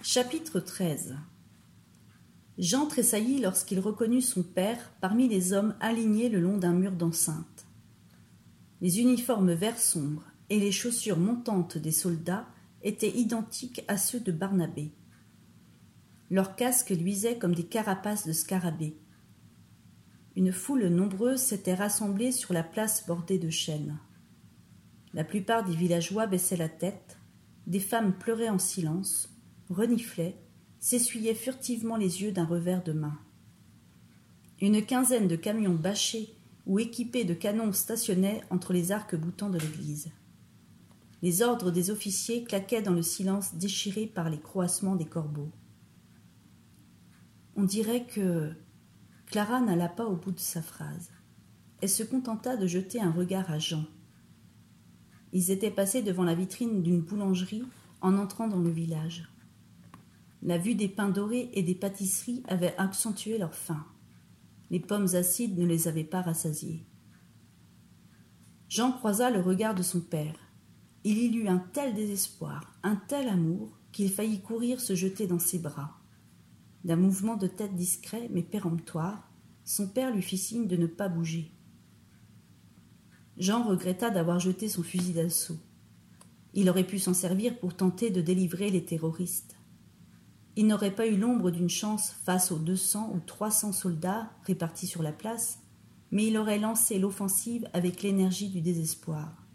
Chapitre XIII Jean tressaillit lorsqu'il reconnut son père parmi les hommes alignés le long d'un mur d'enceinte. Les uniformes vert sombre et les chaussures montantes des soldats étaient identiques à ceux de Barnabé. Leurs casques luisaient comme des carapaces de scarabées. Une foule nombreuse s'était rassemblée sur la place bordée de chênes. La plupart des villageois baissaient la tête, des femmes pleuraient en silence, reniflaient, s'essuyaient furtivement les yeux d'un revers de main. Une quinzaine de camions bâchés ou équipés de canons stationnaient entre les arcs-boutants de l'église. Les ordres des officiers claquaient dans le silence déchiré par les croassements des corbeaux. On dirait que Clara n'alla pas au bout de sa phrase. Elle se contenta de jeter un regard à Jean. Ils étaient passés devant la vitrine d'une boulangerie en entrant dans le village. La vue des pains dorés et des pâtisseries avait accentué leur faim. Les pommes acides ne les avaient pas rassasiés. Jean croisa le regard de son père. Il y eut un tel désespoir, un tel amour, qu'il faillit courir se jeter dans ses bras. D'un mouvement de tête discret mais péremptoire, son père lui fit signe de ne pas bouger. Jean regretta d'avoir jeté son fusil d'assaut. Il aurait pu s'en servir pour tenter de délivrer les terroristes. Il n'aurait pas eu l'ombre d'une chance face aux deux cents ou trois cents soldats répartis sur la place, mais il aurait lancé l'offensive avec l'énergie du désespoir.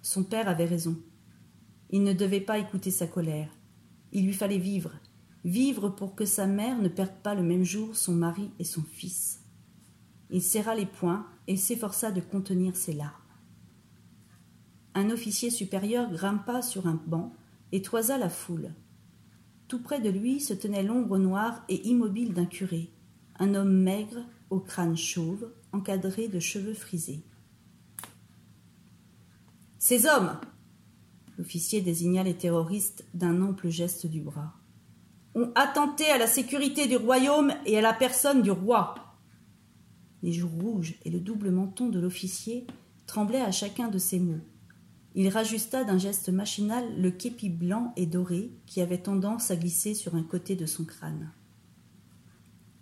Son père avait raison. Il ne devait pas écouter sa colère. Il lui fallait vivre, vivre pour que sa mère ne perde pas le même jour son mari et son fils. Il serra les poings et s'efforça de contenir ses larmes. Un officier supérieur grimpa sur un banc et toisa la foule. Tout près de lui se tenait l'ombre noire et immobile d'un curé, un homme maigre, au crâne chauve, encadré de cheveux frisés. Ces hommes L'officier désigna les terroristes d'un ample geste du bras. Ont attenté à la sécurité du royaume et à la personne du roi. Les joues rouges et le double menton de l'officier tremblaient à chacun de ces mots. Il rajusta d'un geste machinal le képi blanc et doré qui avait tendance à glisser sur un côté de son crâne.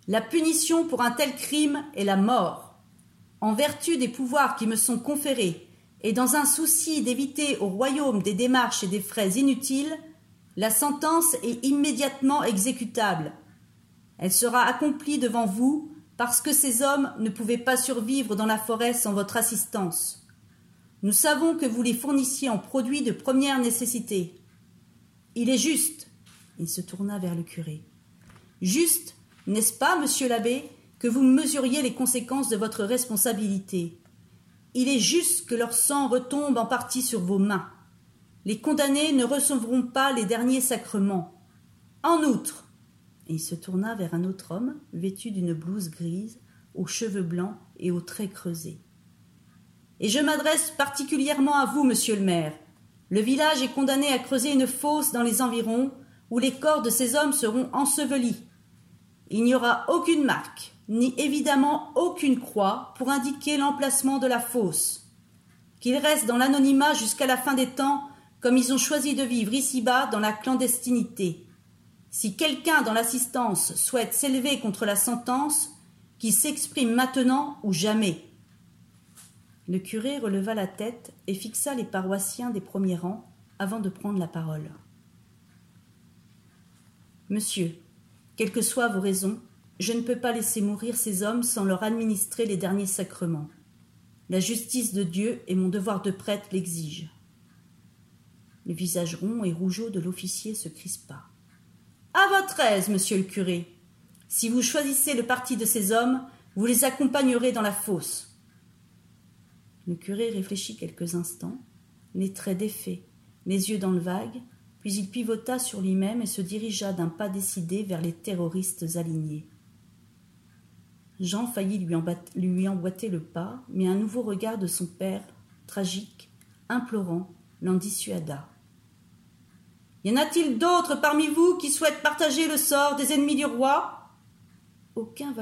La punition pour un tel crime est la mort. En vertu des pouvoirs qui me sont conférés, et dans un souci d'éviter au royaume des démarches et des frais inutiles, la sentence est immédiatement exécutable. Elle sera accomplie devant vous parce que ces hommes ne pouvaient pas survivre dans la forêt sans votre assistance. Nous savons que vous les fournissiez en produits de première nécessité. Il est juste, il se tourna vers le curé, juste, n'est-ce pas, monsieur l'abbé, que vous mesuriez les conséquences de votre responsabilité? Il est juste que leur sang retombe en partie sur vos mains. Les condamnés ne recevront pas les derniers sacrements. En outre, il se tourna vers un autre homme, vêtu d'une blouse grise, aux cheveux blancs et aux traits creusés. Et je m'adresse particulièrement à vous, monsieur le maire. Le village est condamné à creuser une fosse dans les environs où les corps de ces hommes seront ensevelis. Il n'y aura aucune marque, ni évidemment aucune croix pour indiquer l'emplacement de la fosse. Qu'ils restent dans l'anonymat jusqu'à la fin des temps, comme ils ont choisi de vivre ici-bas dans la clandestinité. Si quelqu'un dans l'assistance souhaite s'élever contre la sentence, qu'il s'exprime maintenant ou jamais. Le curé releva la tête et fixa les paroissiens des premiers rangs avant de prendre la parole. Monsieur, quelles que soient vos raisons, je ne peux pas laisser mourir ces hommes sans leur administrer les derniers sacrements. La justice de Dieu et mon devoir de prêtre l'exigent. Le visage rond et rougeau de l'officier se crispa. À votre aise, monsieur le curé. Si vous choisissez le parti de ces hommes, vous les accompagnerez dans la fosse. Le curé réfléchit quelques instants, les traits défaits, les yeux dans le vague, puis il pivota sur lui-même et se dirigea d'un pas décidé vers les terroristes alignés. Jean faillit lui, emboîter le pas, mais un nouveau regard de son père, tragique, implorant, l'en dissuada. Y en a-t-il d'autres parmi vous qui souhaitent partager le sort des ennemis du roi? Aucun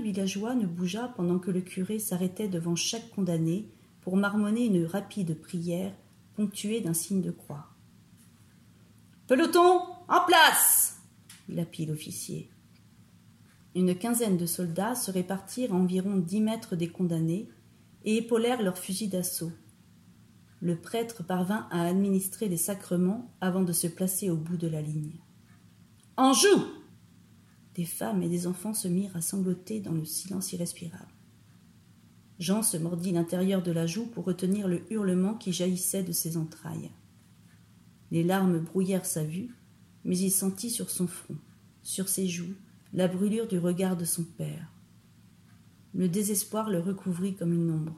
villageois ne bougea pendant que le curé s'arrêtait devant chaque condamné pour marmonner une rapide prière ponctuée d'un signe de croix. Peloton, en place lapit l'officier. Une quinzaine de soldats se répartirent à environ dix mètres des condamnés et épaulèrent leurs fusils d'assaut. Le prêtre parvint à administrer les sacrements avant de se placer au bout de la ligne. En joue Des femmes et des enfants se mirent à sangloter dans le silence irrespirable. Jean se mordit l'intérieur de la joue pour retenir le hurlement qui jaillissait de ses entrailles. Les larmes brouillèrent sa vue, mais il sentit sur son front, sur ses joues, la brûlure du regard de son père. Le désespoir le recouvrit comme une ombre.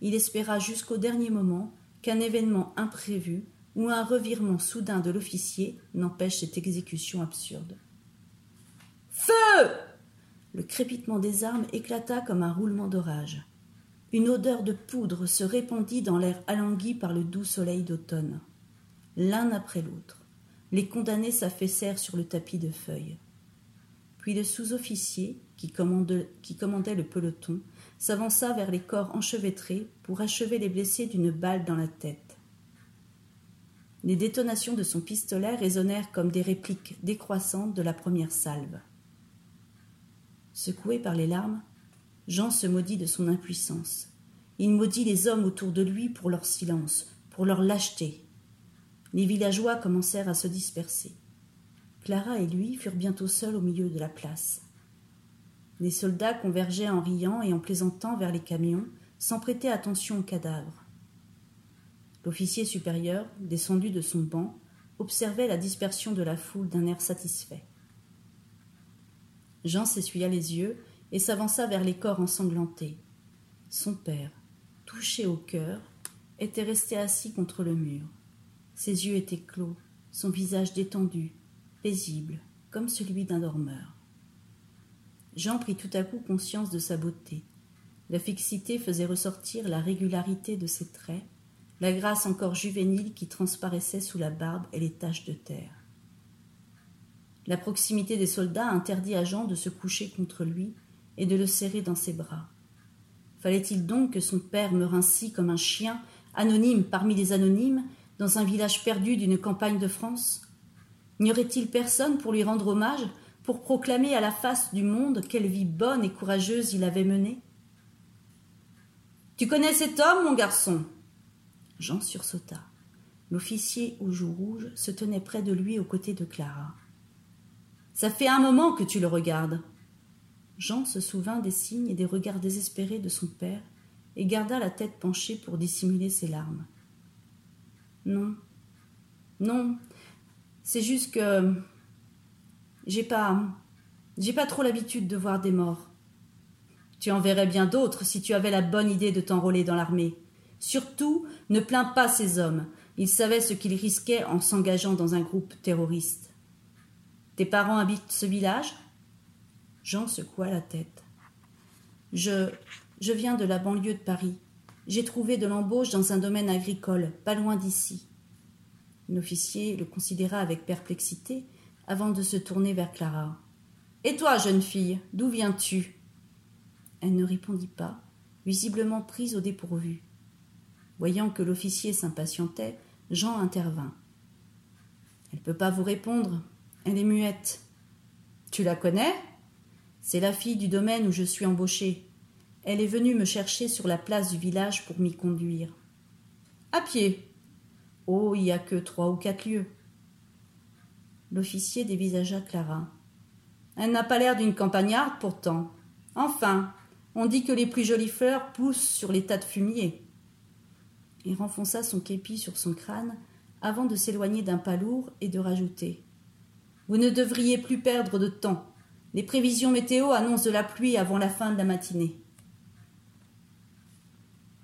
Il espéra jusqu'au dernier moment qu'un événement imprévu ou un revirement soudain de l'officier n'empêche cette exécution absurde. Feu Le crépitement des armes éclata comme un roulement d'orage. Une odeur de poudre se répandit dans l'air alangui par le doux soleil d'automne. L'un après l'autre, les condamnés s'affaissèrent sur le tapis de feuilles. Puis le sous-officier, qui, qui commandait le peloton, s'avança vers les corps enchevêtrés pour achever les blessés d'une balle dans la tête. Les détonations de son pistolet résonnèrent comme des répliques décroissantes de la première salve. Secoué par les larmes, Jean se maudit de son impuissance. Il maudit les hommes autour de lui pour leur silence, pour leur lâcheté. Les villageois commencèrent à se disperser. Clara et lui furent bientôt seuls au milieu de la place. Les soldats convergeaient en riant et en plaisantant vers les camions, sans prêter attention aux cadavres. L'officier supérieur, descendu de son banc, observait la dispersion de la foule d'un air satisfait. Jean s'essuya les yeux et s'avança vers les corps ensanglantés. Son père, touché au cœur, était resté assis contre le mur. Ses yeux étaient clos, son visage détendu, paisible, comme celui d'un dormeur. Jean prit tout à coup conscience de sa beauté. La fixité faisait ressortir la régularité de ses traits, la grâce encore juvénile qui transparaissait sous la barbe et les taches de terre. La proximité des soldats interdit à Jean de se coucher contre lui et de le serrer dans ses bras. Fallait-il donc que son père meure ainsi comme un chien, anonyme parmi les anonymes, dans un village perdu d'une campagne de France? N'y aurait-il personne pour lui rendre hommage, pour proclamer à la face du monde quelle vie bonne et courageuse il avait menée? Tu connais cet homme, mon garçon? Jean sursauta. L'officier aux joues rouges se tenait près de lui aux côtés de Clara. Ça fait un moment que tu le regardes. Jean se souvint des signes et des regards désespérés de son père et garda la tête penchée pour dissimuler ses larmes. Non, non, c'est juste que j'ai pas, j'ai pas trop l'habitude de voir des morts. Tu en verrais bien d'autres si tu avais la bonne idée de t'enrôler dans l'armée. Surtout, ne plains pas ces hommes. Ils savaient ce qu'ils risquaient en s'engageant dans un groupe terroriste. Tes parents habitent ce village? Jean secoua la tête. Je. je viens de la banlieue de Paris. J'ai trouvé de l'embauche dans un domaine agricole, pas loin d'ici. L'officier le considéra avec perplexité avant de se tourner vers Clara. Et toi, jeune fille, d'où viens-tu? Elle ne répondit pas, visiblement prise au dépourvu. Voyant que l'officier s'impatientait, Jean intervint. Elle ne peut pas vous répondre, elle est muette. Tu la connais? C'est la fille du domaine où je suis embauchée. Elle est venue me chercher sur la place du village pour m'y conduire. À pied. Oh, il n'y a que trois ou quatre lieues. L'officier dévisagea Clara. Elle n'a pas l'air d'une campagnarde pourtant. Enfin, on dit que les plus jolies fleurs poussent sur les tas de fumier. Il renfonça son képi sur son crâne avant de s'éloigner d'un pas lourd et de rajouter Vous ne devriez plus perdre de temps. Les prévisions météo annoncent de la pluie avant la fin de la matinée.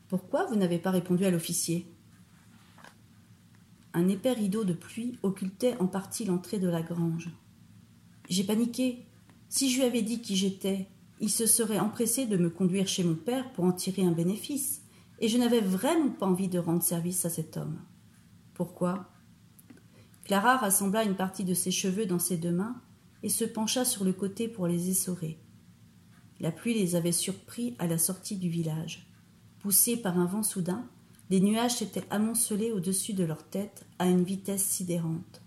Pourquoi vous n'avez pas répondu à l'officier? Un épais rideau de pluie occultait en partie l'entrée de la grange. J'ai paniqué. Si je lui avais dit qui j'étais, il se serait empressé de me conduire chez mon père pour en tirer un bénéfice, et je n'avais vraiment pas envie de rendre service à cet homme. Pourquoi? Clara rassembla une partie de ses cheveux dans ses deux mains et se pencha sur le côté pour les essorer. La pluie les avait surpris à la sortie du village. Poussés par un vent soudain, les nuages s'étaient amoncelés au-dessus de leur tête à une vitesse sidérante.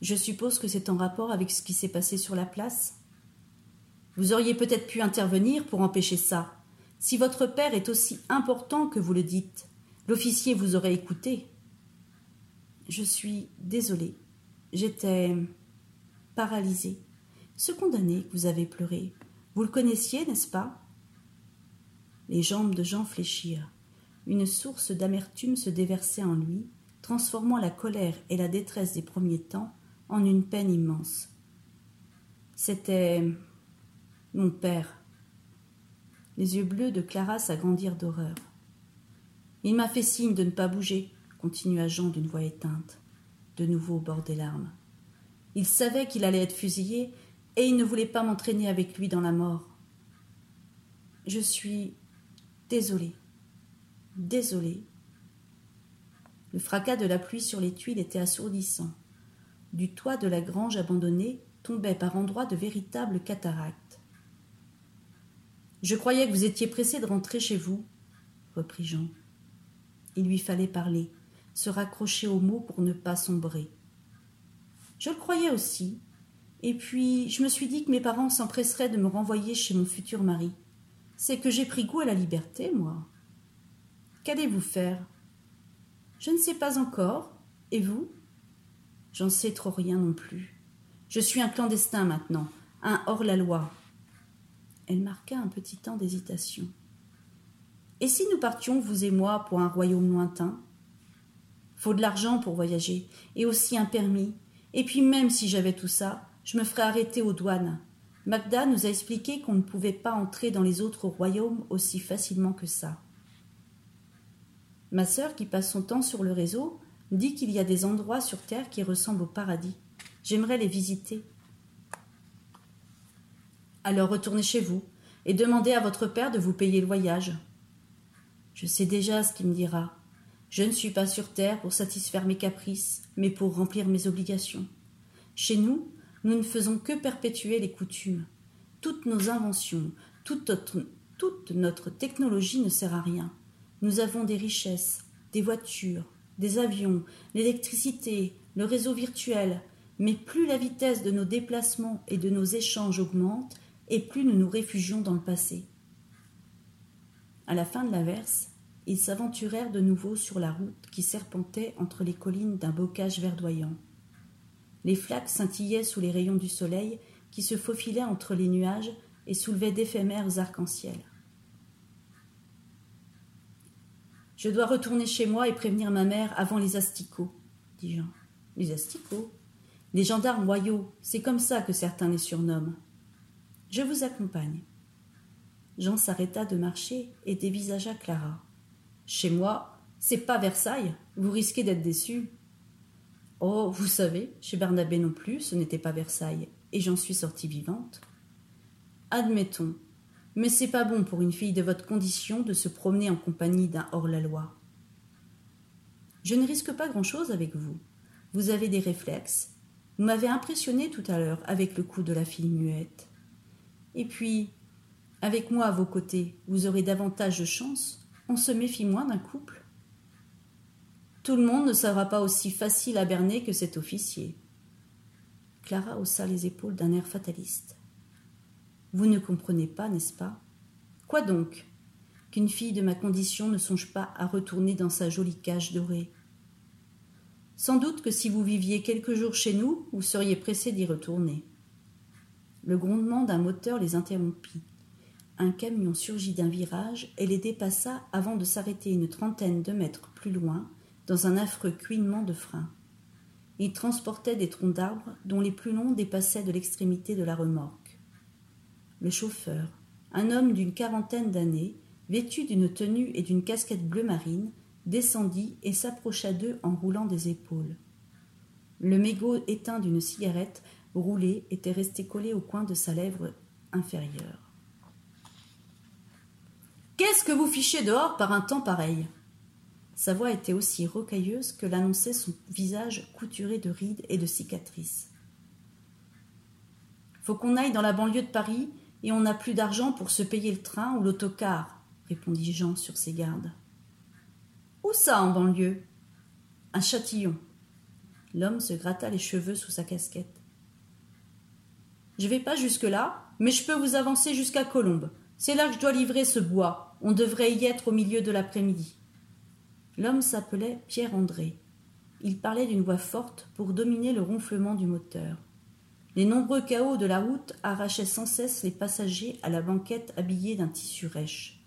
Je suppose que c'est en rapport avec ce qui s'est passé sur la place Vous auriez peut-être pu intervenir pour empêcher ça. Si votre père est aussi important que vous le dites, l'officier vous aurait écouté. Je suis désolée. J'étais paralysée. Ce condamné que vous avez pleuré, vous le connaissiez, n'est-ce pas? Les jambes de Jean fléchirent. Une source d'amertume se déversait en lui, transformant la colère et la détresse des premiers temps en une peine immense. C'était mon père. Les yeux bleus de Clara s'agrandirent d'horreur. Il m'a fait signe de ne pas bouger, continua Jean d'une voix éteinte, de nouveau au bord des larmes. Il savait qu'il allait être fusillé, et il ne voulait pas m'entraîner avec lui dans la mort. Je suis désolée, désolée. Le fracas de la pluie sur les tuiles était assourdissant. Du toit de la grange abandonnée tombaient par endroits de véritables cataractes. Je croyais que vous étiez pressé de rentrer chez vous, reprit Jean. Il lui fallait parler, se raccrocher aux mots pour ne pas sombrer. Je le croyais aussi, et puis je me suis dit que mes parents s'empresseraient de me renvoyer chez mon futur mari. C'est que j'ai pris goût à la liberté, moi. Qu'allez-vous faire? Je ne sais pas encore. Et vous? J'en sais trop rien non plus. Je suis un clandestin maintenant, un hors-la-loi. Elle marqua un petit temps d'hésitation. Et si nous partions, vous et moi, pour un royaume lointain? Faut de l'argent pour voyager, et aussi un permis. Et puis même si j'avais tout ça, je me ferais arrêter aux douanes. Magda nous a expliqué qu'on ne pouvait pas entrer dans les autres royaumes aussi facilement que ça. Ma sœur, qui passe son temps sur le réseau, dit qu'il y a des endroits sur Terre qui ressemblent au paradis. J'aimerais les visiter. Alors retournez chez vous et demandez à votre père de vous payer le voyage. Je sais déjà ce qu'il me dira. Je ne suis pas sur Terre pour satisfaire mes caprices, mais pour remplir mes obligations. Chez nous, nous ne faisons que perpétuer les coutumes. Toutes nos inventions, toute notre, technologie ne sert à rien. Nous avons des richesses, des voitures, des avions, l'électricité, le réseau virtuel, mais plus la vitesse de nos déplacements et de nos échanges augmente, et plus nous nous réfugions dans le passé. À la fin de l'averse, ils s'aventurèrent de nouveau sur la route qui serpentait entre les collines d'un bocage verdoyant. Les flaques scintillaient sous les rayons du soleil qui se faufilaient entre les nuages et soulevaient d'éphémères arcs-en-ciel. Je dois retourner chez moi et prévenir ma mère avant les asticots, dit Jean. Les asticots? Les gendarmes royaux, c'est comme ça que certains les surnomment. Je vous accompagne. Jean s'arrêta de marcher et dévisagea Clara. Chez moi, c'est pas Versailles, vous risquez d'être déçu. Oh, vous savez, chez Bernabé non plus, ce n'était pas Versailles, et j'en suis sortie vivante. Admettons, mais c'est pas bon pour une fille de votre condition de se promener en compagnie d'un hors-la-loi. Je ne risque pas grand-chose avec vous. Vous avez des réflexes. Vous m'avez impressionné tout à l'heure avec le coup de la fille muette. Et puis, avec moi à vos côtés, vous aurez davantage de chance. On se méfie moins d'un couple. Tout le monde ne sera pas aussi facile à berner que cet officier. Clara haussa les épaules d'un air fataliste. Vous ne comprenez pas, n'est-ce pas? Quoi donc? Qu'une fille de ma condition ne songe pas à retourner dans sa jolie cage dorée. Sans doute que si vous viviez quelques jours chez nous, vous seriez pressé d'y retourner. Le grondement d'un moteur les interrompit. Un camion surgit d'un virage et les dépassa avant de s'arrêter une trentaine de mètres plus loin, dans un affreux cuinement de frein. Il transportait des troncs d'arbres dont les plus longs dépassaient de l'extrémité de la remorque le chauffeur, un homme d'une quarantaine d'années, vêtu d'une tenue et d'une casquette bleu marine, descendit et s'approcha d'eux en roulant des épaules. Le mégot éteint d'une cigarette roulée était resté collé au coin de sa lèvre inférieure. Qu'est-ce que vous fichez dehors par un temps pareil? Sa voix était aussi rocailleuse que l'annonçait son visage couturé de rides et de cicatrices. Faut qu'on aille dans la banlieue de Paris et on n'a plus d'argent pour se payer le train ou l'autocar, répondit Jean sur ses gardes. Où ça en banlieue? À Châtillon. L'homme se gratta les cheveux sous sa casquette. Je vais pas jusque-là, mais je peux vous avancer jusqu'à Colombe. C'est là que je dois livrer ce bois. On devrait y être au milieu de l'après-midi. L'homme s'appelait Pierre André. Il parlait d'une voix forte pour dominer le ronflement du moteur. Les nombreux chaos de la route arrachaient sans cesse les passagers à la banquette habillée d'un tissu rêche.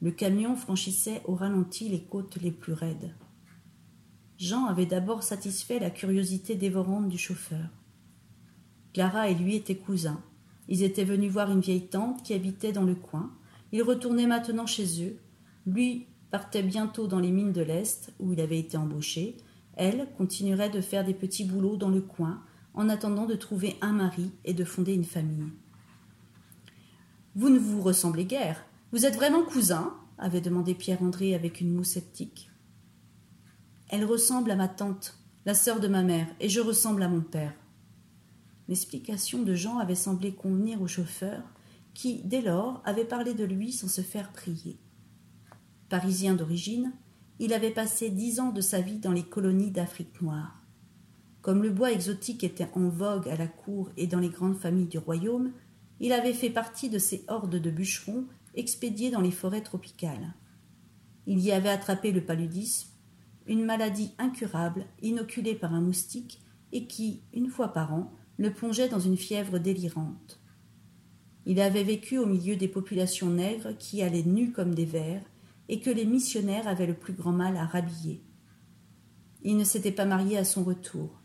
Le camion franchissait au ralenti les côtes les plus raides. Jean avait d'abord satisfait la curiosité dévorante du chauffeur. Clara et lui étaient cousins. Ils étaient venus voir une vieille tante qui habitait dans le coin. Ils retournaient maintenant chez eux. Lui partait bientôt dans les mines de l'Est, où il avait été embauché. Elle continuerait de faire des petits boulots dans le coin, en attendant de trouver un mari et de fonder une famille. Vous ne vous ressemblez guère. Vous êtes vraiment cousins avait demandé Pierre-André avec une moue sceptique. Elle ressemble à ma tante, la sœur de ma mère, et je ressemble à mon père. L'explication de Jean avait semblé convenir au chauffeur, qui, dès lors, avait parlé de lui sans se faire prier. Parisien d'origine, il avait passé dix ans de sa vie dans les colonies d'Afrique noire. Comme le bois exotique était en vogue à la cour et dans les grandes familles du royaume, il avait fait partie de ces hordes de bûcherons expédiés dans les forêts tropicales. Il y avait attrapé le paludisme, une maladie incurable inoculée par un moustique et qui, une fois par an, le plongeait dans une fièvre délirante. Il avait vécu au milieu des populations nègres qui allaient nues comme des vers et que les missionnaires avaient le plus grand mal à rhabiller. Il ne s'était pas marié à son retour.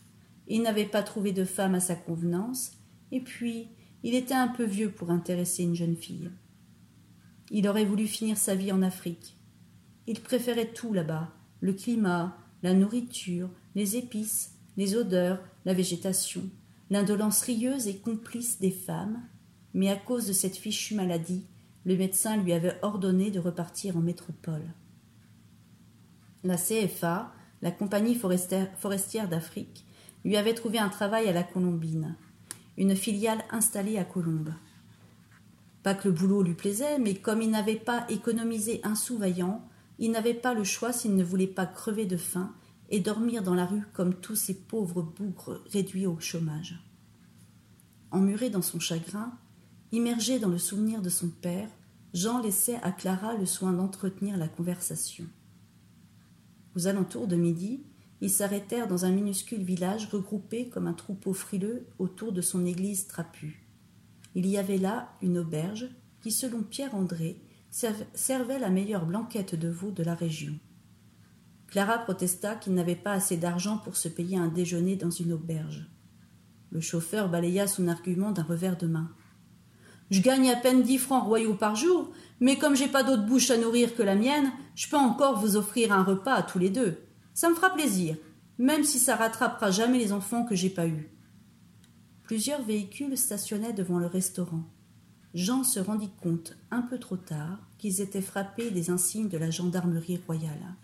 Il n'avait pas trouvé de femme à sa convenance, et puis il était un peu vieux pour intéresser une jeune fille. Il aurait voulu finir sa vie en Afrique. Il préférait tout là-bas le climat, la nourriture, les épices, les odeurs, la végétation l'indolence rieuse et complice des femmes, mais à cause de cette fichue maladie, le médecin lui avait ordonné de repartir en métropole. La CFA, la Compagnie forestière d'Afrique, lui avait trouvé un travail à la Colombine, une filiale installée à Colombes. Pas que le boulot lui plaisait, mais comme il n'avait pas économisé un sou vaillant, il n'avait pas le choix s'il ne voulait pas crever de faim et dormir dans la rue comme tous ces pauvres bougres réduits au chômage. Emmuré dans son chagrin, immergé dans le souvenir de son père, Jean laissait à Clara le soin d'entretenir la conversation. Aux alentours de midi, ils s'arrêtèrent dans un minuscule village regroupé comme un troupeau frileux autour de son église trapue. Il y avait là une auberge qui, selon Pierre André, servait la meilleure blanquette de veau de la région. Clara protesta qu'il n'avait pas assez d'argent pour se payer un déjeuner dans une auberge. Le chauffeur balaya son argument d'un revers de main. Je gagne à peine dix francs royaux par jour, mais comme j'ai pas d'autre bouche à nourrir que la mienne, je peux encore vous offrir un repas à tous les deux. Ça me fera plaisir, même si ça rattrapera jamais les enfants que j'ai pas eus. Plusieurs véhicules stationnaient devant le restaurant. Jean se rendit compte, un peu trop tard, qu'ils étaient frappés des insignes de la gendarmerie royale.